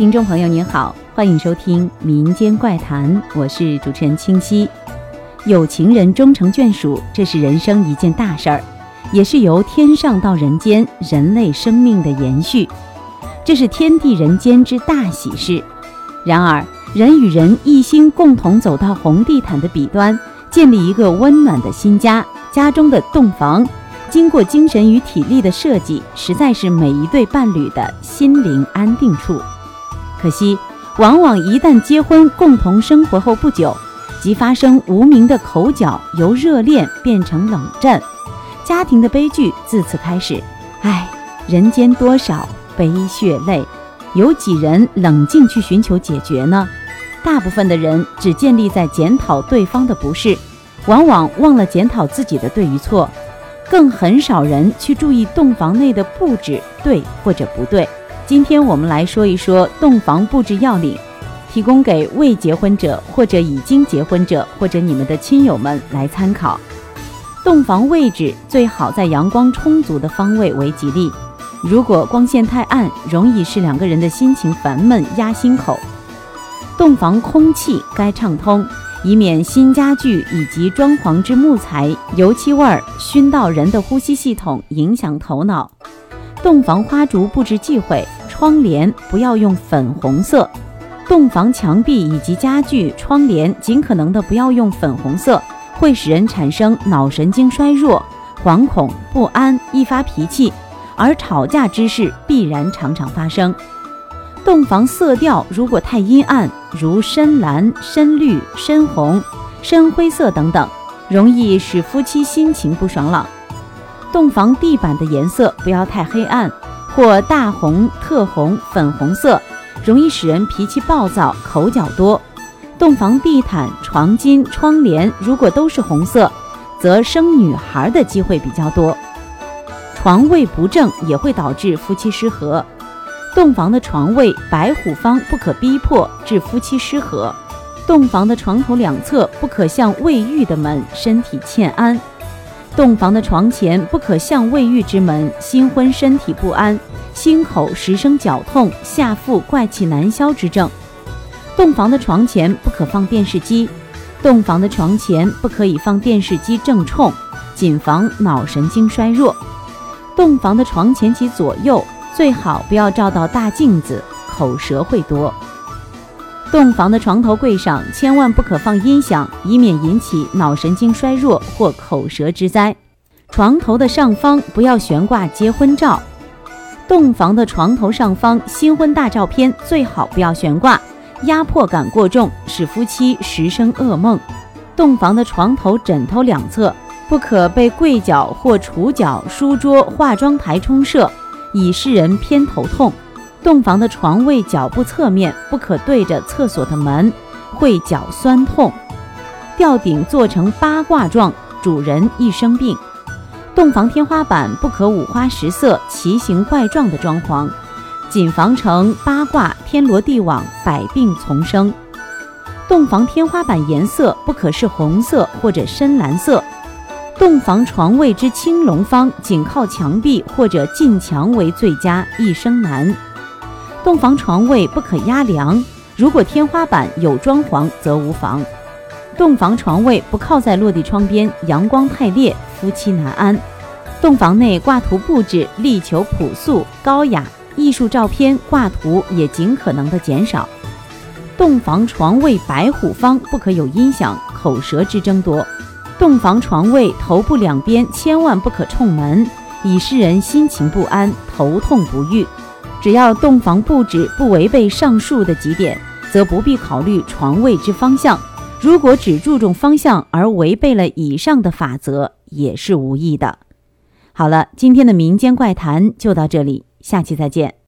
听众朋友您好，欢迎收听《民间怪谈》，我是主持人清溪。有情人终成眷属，这是人生一件大事儿，也是由天上到人间人类生命的延续，这是天地人间之大喜事。然而，人与人一心共同走到红地毯的彼端，建立一个温暖的新家，家中的洞房，经过精神与体力的设计，实在是每一对伴侣的心灵安定处。可惜，往往一旦结婚共同生活后不久，即发生无名的口角，由热恋变成冷战，家庭的悲剧自此开始。唉，人间多少悲血泪，有几人冷静去寻求解决呢？大部分的人只建立在检讨对方的不是，往往忘了检讨自己的对与错，更很少人去注意洞房内的布置对或者不对。今天我们来说一说洞房布置要领，提供给未结婚者或者已经结婚者或者你们的亲友们来参考。洞房位置最好在阳光充足的方位为吉利，如果光线太暗，容易使两个人的心情烦闷压心口。洞房空气该畅通，以免新家具以及装潢之木材油漆味儿熏到人的呼吸系统，影响头脑。洞房花烛布置忌讳。窗帘不要用粉红色，洞房墙壁以及家具、窗帘尽可能的不要用粉红色，会使人产生脑神经衰弱、惶恐不安、易发脾气，而吵架之事必然常常发生。洞房色调如果太阴暗，如深蓝、深绿、深红、深灰色等等，容易使夫妻心情不爽朗。洞房地板的颜色不要太黑暗。或大红、特红、粉红色，容易使人脾气暴躁、口角多。洞房地毯、床巾、窗帘如果都是红色，则生女孩的机会比较多。床位不正也会导致夫妻失和。洞房的床位白虎方不可逼迫，致夫妻失和。洞房的床头两侧不可向卫浴的门，身体欠安。洞房的床前不可向卫浴之门，新婚身体不安，心口时生绞痛，下腹怪气难消之症。洞房的床前不可放电视机，洞房的床前不可以放电视机正冲，谨防脑神经衰弱。洞房的床前及左右最好不要照到大镜子，口舌会多。洞房的床头柜上千万不可放音响，以免引起脑神经衰弱或口舌之灾。床头的上方不要悬挂结婚照。洞房的床头上方新婚大照片最好不要悬挂，压迫感过重，使夫妻时生噩梦。洞房的床头枕头两侧不可被柜角或橱角、书桌、化妆台冲射，以使人偏头痛。洞房的床位脚部侧面不可对着厕所的门，会脚酸痛。吊顶做成八卦状，主人易生病。洞房天花板不可五花十色、奇形怪状的装潢，谨防成八卦、天罗地网，百病丛生。洞房天花板颜色不可是红色或者深蓝色。洞房床位之青龙方紧靠墙壁或者近墙为最佳，易生难。洞房床位不可压梁，如果天花板有装潢则无妨。洞房床位不靠在落地窗边，阳光太烈，夫妻难安。洞房内挂图布置力求朴素高雅，艺术照片挂图也尽可能的减少。洞房床位白虎方不可有音响，口舌之争多。洞房床位头部两边千万不可冲门，以使人心情不安，头痛不愈。只要洞房布置不违背上述的几点，则不必考虑床位之方向。如果只注重方向而违背了以上的法则，也是无益的。好了，今天的民间怪谈就到这里，下期再见。